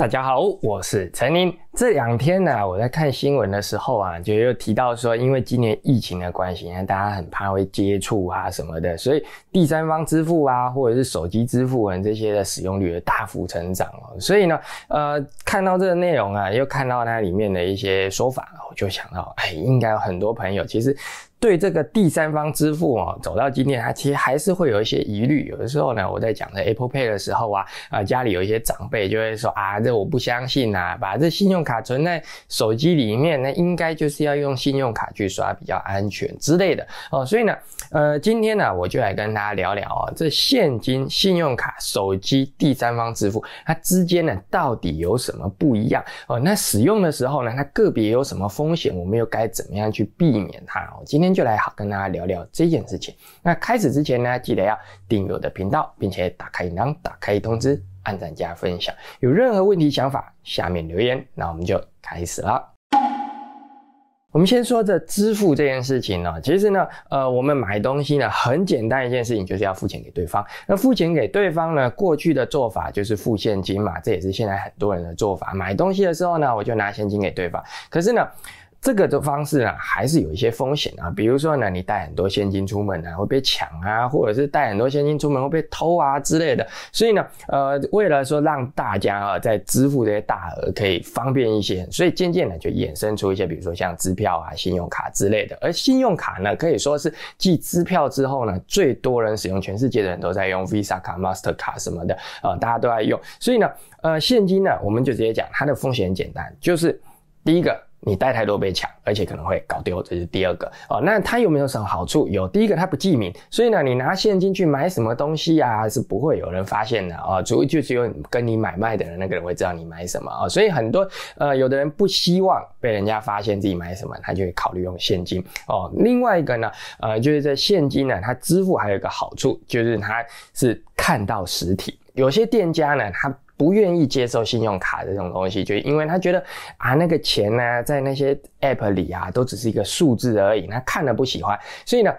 大家好，我是陈宁。这两天呢，我在看新闻的时候啊，就又提到说，因为今年疫情的关系，大家很怕会接触啊什么的，所以第三方支付啊，或者是手机支付啊这些的使用率大幅成长哦。所以呢，呃，看到这个内容啊，又看到它里面的一些说法，我就想到，哎，应该有很多朋友其实。对这个第三方支付哦，走到今天，它其实还是会有一些疑虑。有的时候呢，我在讲的 Apple Pay 的时候啊，啊，家里有一些长辈就会说啊，这我不相信呐，把这信用卡存在手机里面，那应该就是要用信用卡去刷比较安全之类的哦。所以呢，呃，今天呢，我就来跟大家聊聊哦，这现金、信用卡、手机第三方支付它之间呢，到底有什么不一样哦？那使用的时候呢，它个别有什么风险，我们又该怎么样去避免它哦？今天。就来好跟大家聊聊这件事情。那开始之前呢，记得要订阅我的频道，并且打开铃铛，打开通知，按赞加分享。有任何问题想法，下面留言。那我们就开始了。我们先说这支付这件事情呢，其实呢，呃，我们买东西呢，很简单一件事情，就是要付钱给对方。那付钱给对方呢，过去的做法就是付现金嘛，这也是现在很多人的做法。买东西的时候呢，我就拿现金给对方。可是呢，这个的方式呢，还是有一些风险啊。比如说呢，你带很多现金出门呢，会被抢啊，或者是带很多现金出门会被偷啊之类的。所以呢，呃，为了说让大家啊在支付这些大额可以方便一些，所以渐渐的就衍生出一些，比如说像支票啊、信用卡之类的。而信用卡呢，可以说是继支票之后呢，最多人使用，全世界的人都在用 Visa 卡、Master 卡什么的，呃，大家都在用。所以呢，呃，现金呢，我们就直接讲它的风险很简单，就是第一个。你带太多被抢，而且可能会搞丢，这是第二个哦。那它有没有什么好处？有，第一个它不记名，所以呢，你拿现金去买什么东西啊，是不会有人发现的哦。主就只有跟你买卖的人那个人会知道你买什么啊。所以很多呃，有的人不希望被人家发现自己买什么，他就会考虑用现金哦。另外一个呢，呃，就是在现金呢，它支付还有一个好处，就是它是看到实体。有些店家呢，他不愿意接受信用卡这种东西，就因为他觉得啊，那个钱呢，在那些 app 里啊，都只是一个数字而已，他看了不喜欢，所以呢。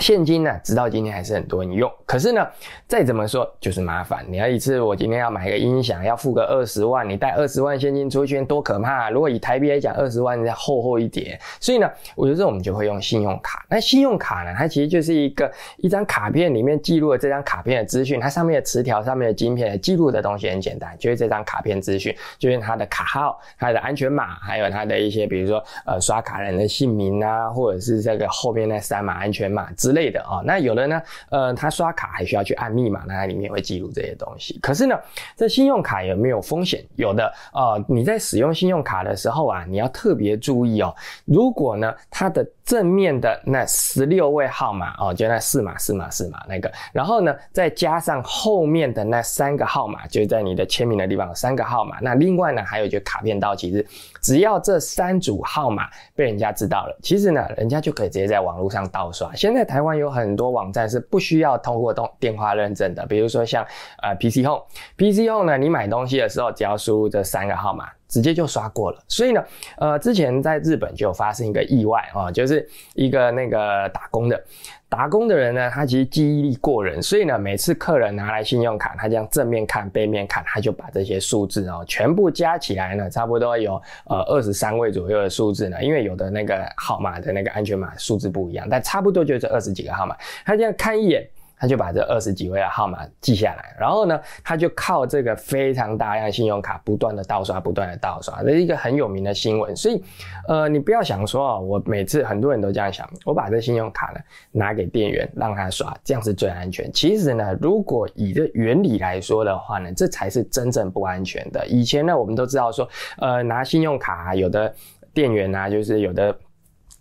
现金呢，直到今天还是很多人用。可是呢，再怎么说就是麻烦。你要一次，我今天要买个音响，要付个二十万，你带二十万现金出去，多可怕！如果以台币来讲，二十万再厚厚一叠。所以呢，我觉得我们就会用信用卡。那信用卡呢，它其实就是一个一张卡片里面记录了这张卡片的资讯，它上面的磁条、上面的晶片记录的东西很简单，就是这张卡片资讯，就是它的卡号、它的安全码，还有它的一些，比如说呃刷卡人的姓名啊，或者是这个后面那三码安全码。之类的啊，那有的呢，呃，他刷卡还需要去按密码，那它里面会记录这些东西。可是呢，这信用卡有没有风险？有的啊，你在使用信用卡的时候啊，你要特别注意哦。如果呢，它的正面的那十六位号码哦，就那四码四码四码那个，然后呢，再加上后面的那三个号码，就在你的签名的地方有三个号码。那另外呢，还有就卡片到期日，只要这三组号码被人家知道了，其实呢，人家就可以直接在网络上盗刷。现在台湾有很多网站是不需要通过动电话认证的，比如说像呃 PC Home，PC Home 呢，你买东西的时候只要输入这三个号码。直接就刷过了，所以呢，呃，之前在日本就有发生一个意外啊，就是一个那个打工的，打工的人呢，他其实记忆力过人，所以呢，每次客人拿来信用卡，他这样正面看、背面看，他就把这些数字哦，全部加起来呢，差不多有呃二十三位左右的数字呢，因为有的那个号码的那个安全码数字不一样，但差不多就是二十几个号码，他这样看一眼。他就把这二十几位的号码记下来，然后呢，他就靠这个非常大量信用卡不断的盗刷，不断的盗刷，这是一个很有名的新闻。所以，呃，你不要想说啊，我每次很多人都这样想，我把这信用卡呢拿给店员让他刷，这样是最安全。其实呢，如果以这原理来说的话呢，这才是真正不安全的。以前呢，我们都知道说，呃，拿信用卡有的店员啊，就是有的。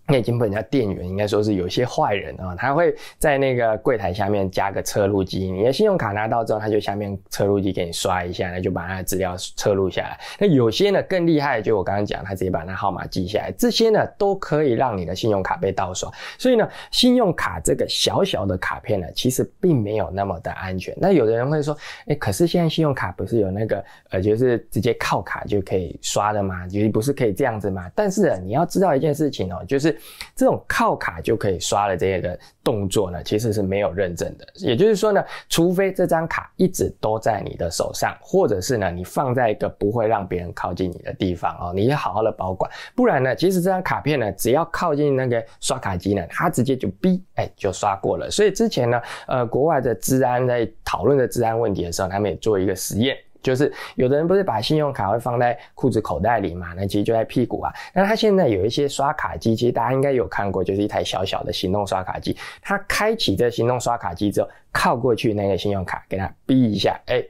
那已经被人家店员应该说是有些坏人啊，他会在那个柜台下面加个测录机，你的信用卡拿到之后，他就下面测录机给你刷一下，那就把他的资料测录下来。那有些呢更厉害，就我刚刚讲，他直接把那号码记下来，这些呢都可以让你的信用卡被盗刷。所以呢，信用卡这个小小的卡片呢，其实并没有那么的安全。那有的人会说，哎，可是现在信用卡不是有那个呃，就是直接靠卡就可以刷的吗？就是不是可以这样子吗？但是你要知道一件事情哦，就是。这种靠卡就可以刷的这些个动作呢，其实是没有认证的。也就是说呢，除非这张卡一直都在你的手上，或者是呢你放在一个不会让别人靠近你的地方哦，你要好好的保管。不然呢，其实这张卡片呢，只要靠近那个刷卡机呢，它直接就哔，哎，就刷过了。所以之前呢，呃，国外的治安在讨论的治安问题的时候，他们也做一个实验。就是有的人不是把信用卡会放在裤子口袋里嘛？那其实就在屁股啊。那他现在有一些刷卡机，其实大家应该有看过，就是一台小小的行动刷卡机。它开启这行动刷卡机之后，靠过去那个信用卡，给它逼一下，哎。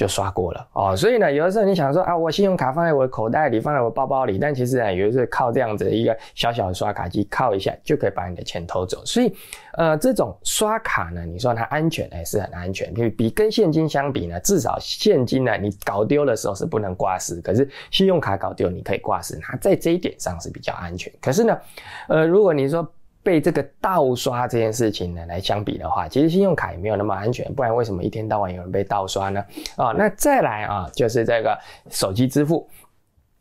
就刷过了哦，所以呢，有的时候你想说啊，我信用卡放在我的口袋里，放在我包包里，但其实呢，有的是靠这样子一个小小的刷卡机靠一下，就可以把你的钱偷走。所以，呃，这种刷卡呢，你说它安全，哎，是很安全。比比跟现金相比呢，至少现金呢，你搞丢的时候是不能挂失，可是信用卡搞丢你可以挂失，它在这一点上是比较安全。可是呢，呃，如果你说，被这个盗刷这件事情呢来相比的话，其实信用卡也没有那么安全，不然为什么一天到晚有人被盗刷呢？啊，那再来啊，就是这个手机支付。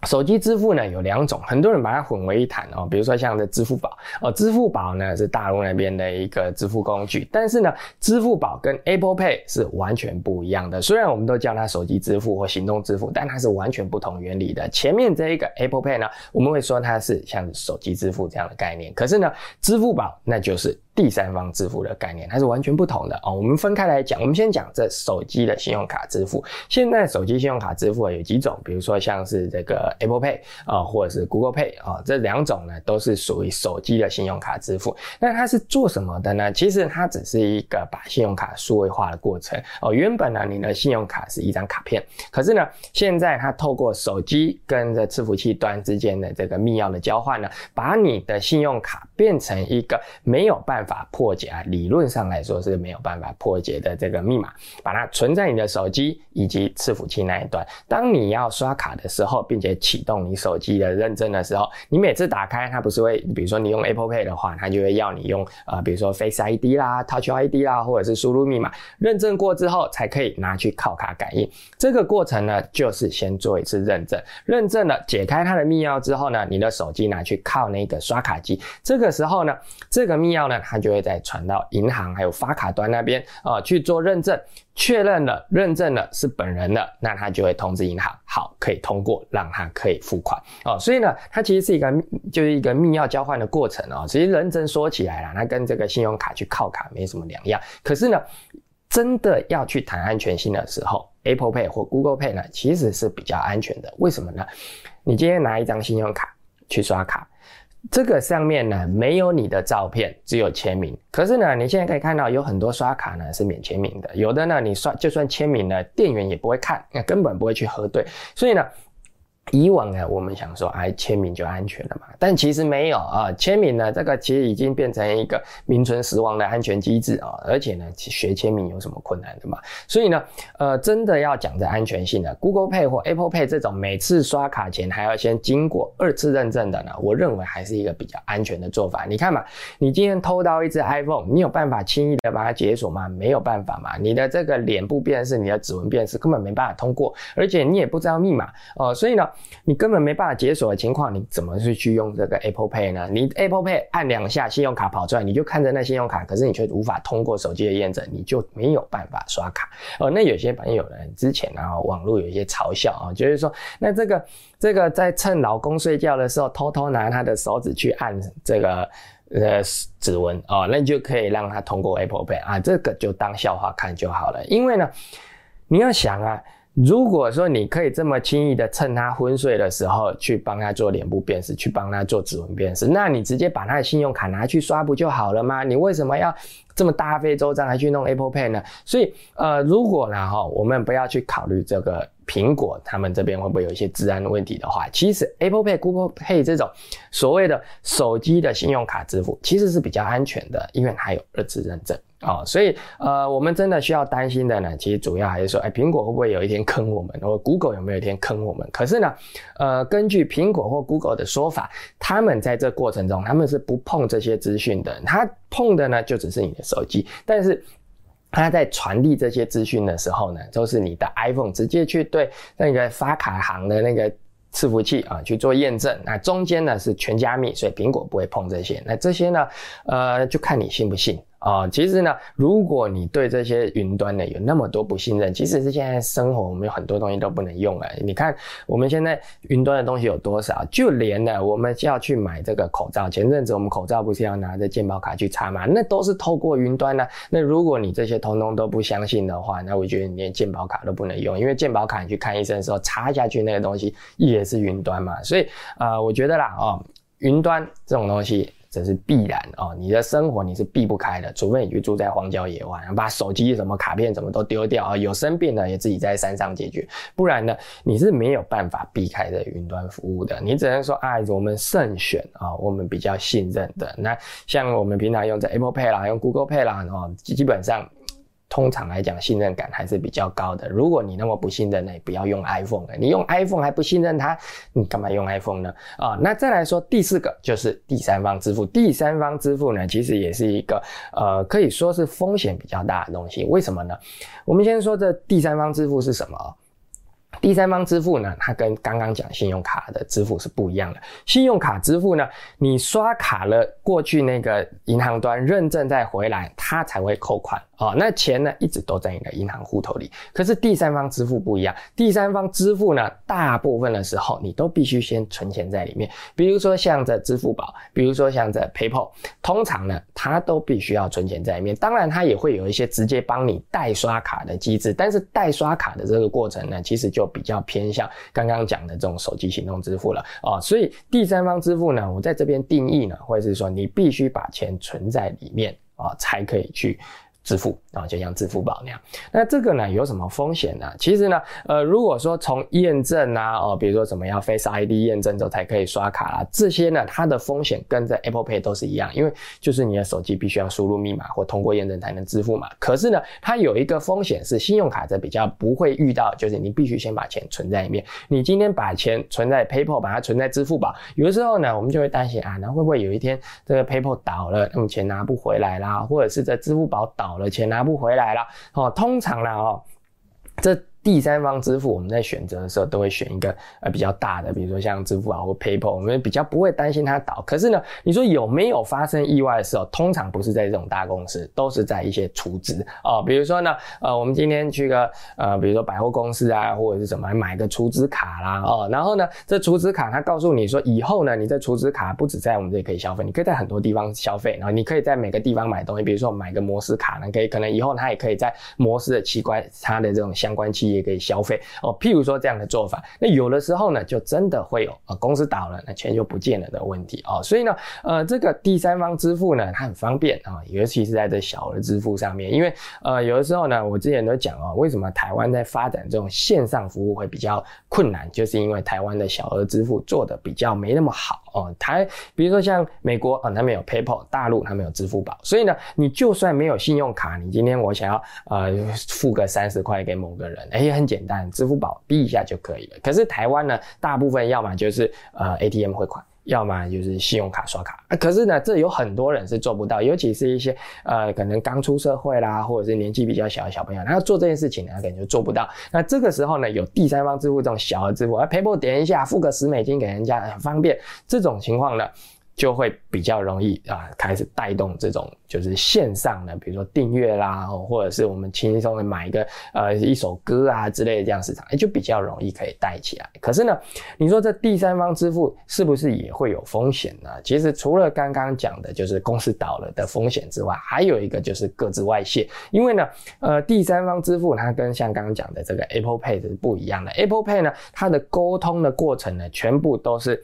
手机支付呢有两种，很多人把它混为一谈哦。比如说像这支付宝哦，支付宝呢是大陆那边的一个支付工具，但是呢，支付宝跟 Apple Pay 是完全不一样的。虽然我们都叫它手机支付或行动支付，但它是完全不同原理的。前面这一个 Apple Pay 呢，我们会说它是像手机支付这样的概念，可是呢，支付宝那就是。第三方支付的概念，它是完全不同的哦。我们分开来讲，我们先讲这手机的信用卡支付。现在手机信用卡支付有几种，比如说像是这个 Apple Pay 啊，或者是 Google Pay 啊，这两种呢都是属于手机的信用卡支付。那它是做什么的呢？其实它只是一个把信用卡数位化的过程哦。原本呢，你的信用卡是一张卡片，可是呢，现在它透过手机跟这伺服器端之间的这个密钥的交换呢，把你的信用卡变成一个没有办法。法破解啊，理论上来说是没有办法破解的这个密码，把它存在你的手机以及伺服器那一端。当你要刷卡的时候，并且启动你手机的认证的时候，你每次打开它不是会，比如说你用 Apple Pay 的话，它就会要你用呃，比如说 Face ID 啦、Touch ID 啦，或者是输入密码认证过之后，才可以拿去靠卡感应。这个过程呢，就是先做一次认证，认证了解开它的密钥之后呢，你的手机拿去靠那个刷卡机。这个时候呢，这个密钥呢，它就会再传到银行还有发卡端那边啊去做认证，确认了认证了是本人了，那他就会通知银行，好可以通过，让他可以付款哦。所以呢，它其实是一个就是一个密钥交换的过程哦。其实认真说起来啦，它跟这个信用卡去靠卡没什么两样。可是呢，真的要去谈安全性的时候，Apple Pay 或 Google Pay 呢，其实是比较安全的。为什么呢？你今天拿一张信用卡去刷卡。这个上面呢没有你的照片，只有签名。可是呢，你现在可以看到有很多刷卡呢是免签名的，有的呢你刷就算签名了，店员也不会看，那根本不会去核对。所以呢。以往呢，我们想说，哎，签名就安全了嘛？但其实没有啊，签名呢，这个其实已经变成一个名存实亡的安全机制啊。而且呢，学签名有什么困难的嘛？所以呢，呃，真的要讲的安全性的，Google Pay 或 Apple Pay 这种每次刷卡前还要先经过二次认证的呢，我认为还是一个比较安全的做法。你看嘛，你今天偷到一只 iPhone，你有办法轻易的把它解锁吗？没有办法嘛。你的这个脸部辨识、你的指纹辨识根本没办法通过，而且你也不知道密码哦。所以呢。你根本没办法解锁的情况，你怎么去去用这个 Apple Pay 呢？你 Apple Pay 按两下，信用卡跑出来，你就看着那信用卡，可是你却无法通过手机的验证，你就没有办法刷卡。哦，那有些朋友呢，之前啊网络有一些嘲笑啊，就是说，那这个这个在趁老公睡觉的时候，偷偷拿他的手指去按这个呃指纹哦，那你就可以让他通过 Apple Pay 啊，这个就当笑话看就好了。因为呢，你要想啊。如果说你可以这么轻易的趁他昏睡的时候去帮他做脸部辨识，去帮他做指纹辨识，那你直接把他的信用卡拿去刷不就好了吗？你为什么要这么大费周章还去弄 Apple Pay 呢？所以，呃，如果呢哈，我们不要去考虑这个苹果他们这边会不会有一些治安问题的话，其实 Apple Pay、Google Pay 这种所谓的手机的信用卡支付其实是比较安全的，因为它有二次认证。哦，所以呃，我们真的需要担心的呢，其实主要还是说，哎，苹果会不会有一天坑我们，或 Google 有没有一天坑我们？可是呢，呃，根据苹果或 Google 的说法，他们在这过程中，他们是不碰这些资讯的，他碰的呢，就只是你的手机，但是他在传递这些资讯的时候呢，都是你的 iPhone 直接去对那个发卡行的那个。伺服器啊去做验证，那中间呢是全加密，所以苹果不会碰这些。那这些呢，呃，就看你信不信。啊，其实呢，如果你对这些云端呢有那么多不信任，其实是现在生活我们有很多东西都不能用了。你看我们现在云端的东西有多少？就连呢，我们要去买这个口罩，前阵子我们口罩不是要拿着健保卡去插吗？那都是透过云端呢。那如果你这些通通都不相信的话，那我觉得你连健保卡都不能用，因为健保卡你去看医生的时候插下去那个东西也是云端嘛。所以啊，我觉得啦，哦，云端这种东西。这是必然哦，你的生活你是避不开的，除非你去住在荒郊野外，把手机什么卡片什么都丢掉啊，有生病的也自己在山上解决，不然呢，你是没有办法避开的云端服务的，你只能说啊，我们慎选啊，我们比较信任的，那像我们平常用在 Apple Pay 啦，用 Google Pay 啦，哦，基本上。通常来讲，信任感还是比较高的。如果你那么不信任，那你不要用 iPhone 了。你用 iPhone 还不信任它，你干嘛用 iPhone 呢？啊，那再来说第四个就是第三方支付。第三方支付呢，其实也是一个呃，可以说是风险比较大的东西。为什么呢？我们先说这第三方支付是什么？第三方支付呢，它跟刚刚讲信用卡的支付是不一样的。信用卡支付呢，你刷卡了过去那个银行端认证再回来，它才会扣款。哦，那钱呢一直都在你的银行户头里。可是第三方支付不一样，第三方支付呢，大部分的时候你都必须先存钱在里面。比如说像这支付宝，比如说像这 PayPal，通常呢它都必须要存钱在里面。当然它也会有一些直接帮你代刷卡的机制，但是代刷卡的这个过程呢，其实就就比较偏向刚刚讲的这种手机行动支付了。啊，所以第三方支付呢，我在这边定义呢，或者是说你必须把钱存在里面啊，才可以去。支付啊，就像支付宝那样。那这个呢，有什么风险呢？其实呢，呃，如果说从验证啊，哦，比如说什么要 Face ID 验证之后才可以刷卡啊，这些呢，它的风险跟在 Apple Pay 都是一样，因为就是你的手机必须要输入密码或通过验证才能支付嘛。可是呢，它有一个风险是信用卡这比较不会遇到，就是你必须先把钱存在里面。你今天把钱存在 PayPal，把它存在支付宝，有的时候呢，我们就会担心啊，那会不会有一天这个 PayPal 倒了，那么钱拿不回来啦，或者是在支付宝倒。好了钱拿不回来了哦，通常呢哦，这。第三方支付，我们在选择的时候都会选一个呃比较大的，比如说像支付宝或 PayPal，我们比较不会担心它倒。可是呢，你说有没有发生意外的时候？通常不是在这种大公司，都是在一些储值哦。比如说呢，呃，我们今天去个呃，比如说百货公司啊，或者是什么买个储值卡啦哦。然后呢，这储值卡它告诉你说，以后呢，你这储值卡不止在我们这里可以消费，你可以在很多地方消费。然后你可以在每个地方买东西，比如说买个摩斯卡呢，可以可能以后它也可以在摩斯的奇怪它的这种相关也可以消费。哦，譬如说这样的做法，那有的时候呢，就真的会有啊，公司倒了，那钱就不见了的问题哦。所以呢，呃，这个第三方支付呢，它很方便啊，尤其是在这小额支付上面，因为呃，有的时候呢，我之前都讲哦，为什么台湾在发展这种线上服务会比较困难，就是因为台湾的小额支付做的比较没那么好哦。台，比如说像美国啊，他们有 PayPal，大陆他们有支付宝，所以呢，你就算没有信用卡，你今天我想要呃付个三十块给某个人，哎，也很简单。支付宝逼一下就可以了。可是台湾呢，大部分要么就是呃 ATM 汇款，要么就是信用卡刷卡。可是呢，这有很多人是做不到，尤其是一些呃可能刚出社会啦，或者是年纪比较小的小朋友，他要做这件事情呢，可能就做不到。那这个时候呢，有第三方支付这种小额支付，啊，PayPal 点一下，付个十美金给人家，很方便。这种情况呢。就会比较容易啊，开始带动这种就是线上的，比如说订阅啦，或者是我们轻松的买一个呃一首歌啊之类的这样市场，也就比较容易可以带起来。可是呢，你说这第三方支付是不是也会有风险呢？其实除了刚刚讲的就是公司倒了的风险之外，还有一个就是各自外泄。因为呢，呃，第三方支付它跟像刚刚讲的这个 Apple Pay 是不一样的。Apple Pay 呢，它的沟通的过程呢，全部都是。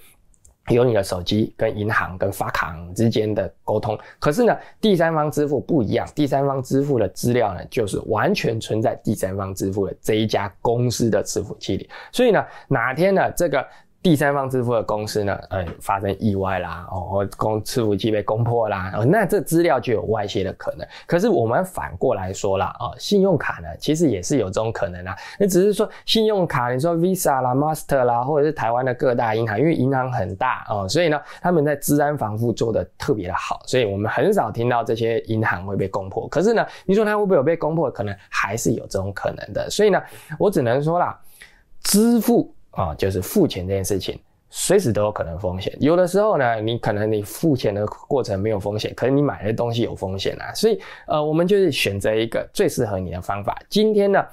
有你的手机跟银行跟发卡之间的沟通，可是呢，第三方支付不一样，第三方支付的资料呢，就是完全存在第三方支付的这一家公司的支付器里，所以呢，哪天呢，这个。第三方支付的公司呢，呃，发生意外啦，哦，公伺服器被攻破啦，哦，那这资料就有外泄的可能。可是我们反过来说啦，哦，信用卡呢，其实也是有这种可能啊。那只是说信用卡，你说 Visa 啦、Master 啦，或者是台湾的各大银行，因为银行很大哦，所以呢，他们在治安防护做的特别的好，所以我们很少听到这些银行会被攻破。可是呢，你说它会不会有被攻破？可能还是有这种可能的。所以呢，我只能说啦，支付。啊，就是付钱这件事情，随时都有可能风险。有的时候呢，你可能你付钱的过程没有风险，可是你买的东西有风险啊。所以，呃，我们就是选择一个最适合你的方法。今天呢，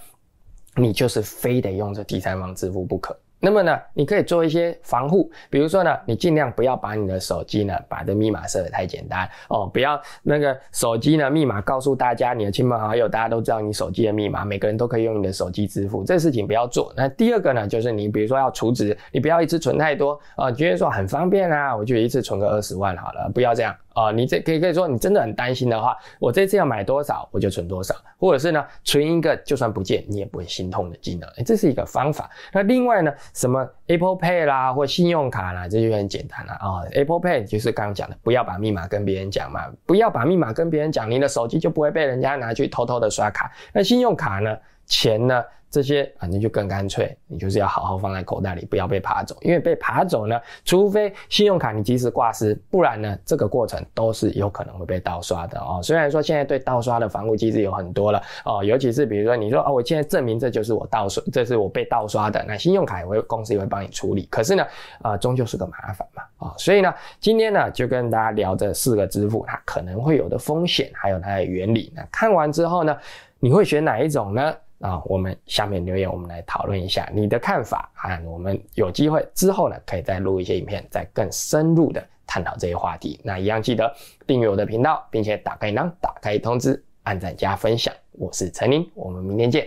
你就是非得用这第三方支付不可。那么呢，你可以做一些防护，比如说呢，你尽量不要把你的手机呢，把这密码设得太简单哦，不要那个手机呢密码告诉大家你的亲朋好友，大家都知道你手机的密码，每个人都可以用你的手机支付，这事情不要做。那第二个呢，就是你比如说要储值，你不要一次存太多啊，觉得说很方便啊，我就一次存个二十万好了，不要这样。啊，你这可以可以说你真的很担心的话，我这次要买多少我就存多少，或者是呢存一个就算不见你也不会心痛的金额，这是一个方法。那另外呢，什么 Apple Pay 啦或信用卡啦，这就很简单了啊。Apple Pay 就是刚刚讲的，不要把密码跟别人讲嘛，不要把密码跟别人讲，你的手机就不会被人家拿去偷偷的刷卡。那信用卡呢，钱呢？这些反正就更干脆，你就是要好好放在口袋里，不要被扒走。因为被扒走呢，除非信用卡你及时挂失，不然呢，这个过程都是有可能会被盗刷的哦。虽然说现在对盗刷的防护机制有很多了哦，尤其是比如说你说哦，我现在证明这就是我盗刷，这是我被盗刷的，那信用卡也会公司也会帮你处理。可是呢，啊，终究是个麻烦嘛啊，所以呢，今天呢就跟大家聊这四个支付它可能会有的风险，还有它的原理。那看完之后呢，你会选哪一种呢？啊，我们下面留言，我们来讨论一下你的看法啊。我们有机会之后呢，可以再录一些影片，再更深入的探讨这些话题。那一样记得订阅我的频道，并且打开铃铛，打开通知，按赞加分享。我是陈林，我们明天见，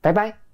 拜拜。